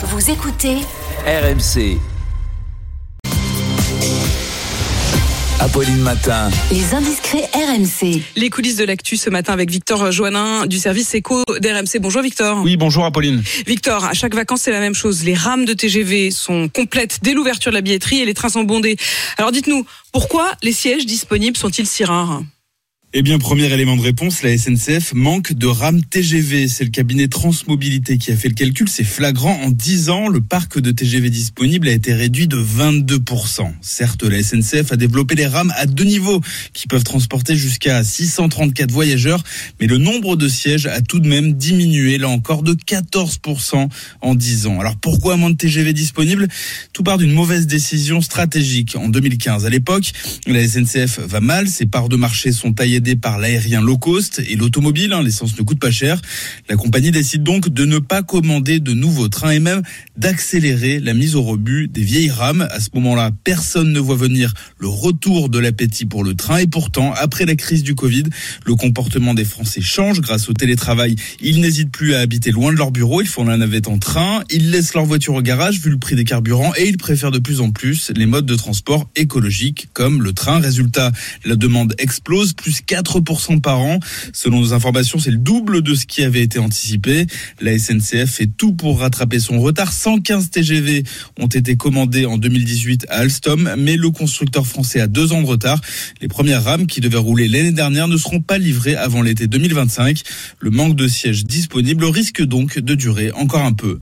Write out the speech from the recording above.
Vous écoutez RMC. Apolline Matin. les indiscrets RMC. Les coulisses de l'actu ce matin avec Victor Joannin du service éco d'RMC. Bonjour Victor. Oui, bonjour Apolline. Victor, à chaque vacances c'est la même chose. Les rames de TGV sont complètes dès l'ouverture de la billetterie et les trains sont bondés. Alors dites-nous, pourquoi les sièges disponibles sont-ils si rares? Eh bien, premier élément de réponse, la SNCF manque de rames TGV. C'est le cabinet Transmobilité qui a fait le calcul. C'est flagrant. En 10 ans, le parc de TGV disponible a été réduit de 22%. Certes, la SNCF a développé les rames à deux niveaux qui peuvent transporter jusqu'à 634 voyageurs, mais le nombre de sièges a tout de même diminué, là encore, de 14% en 10 ans. Alors pourquoi moins de TGV disponibles Tout part d'une mauvaise décision stratégique en 2015. À l'époque, la SNCF va mal, ses parts de marché sont taillées aidé par l'aérien low cost et l'automobile. Hein, L'essence ne coûte pas cher. La compagnie décide donc de ne pas commander de nouveaux trains et même d'accélérer la mise au rebut des vieilles rames. À ce moment-là, personne ne voit venir le retour de l'appétit pour le train. Et pourtant, après la crise du Covid, le comportement des Français change grâce au télétravail. Ils n'hésitent plus à habiter loin de leur bureau. Ils font la navette en train. Ils laissent leur voiture au garage vu le prix des carburants et ils préfèrent de plus en plus les modes de transport écologiques comme le train. Résultat, la demande explose, plus 4% par an. Selon nos informations, c'est le double de ce qui avait été anticipé. La SNCF fait tout pour rattraper son retard. 115 TGV ont été commandés en 2018 à Alstom, mais le constructeur français a deux ans de retard. Les premières rames qui devaient rouler l'année dernière ne seront pas livrées avant l'été 2025. Le manque de sièges disponibles risque donc de durer encore un peu.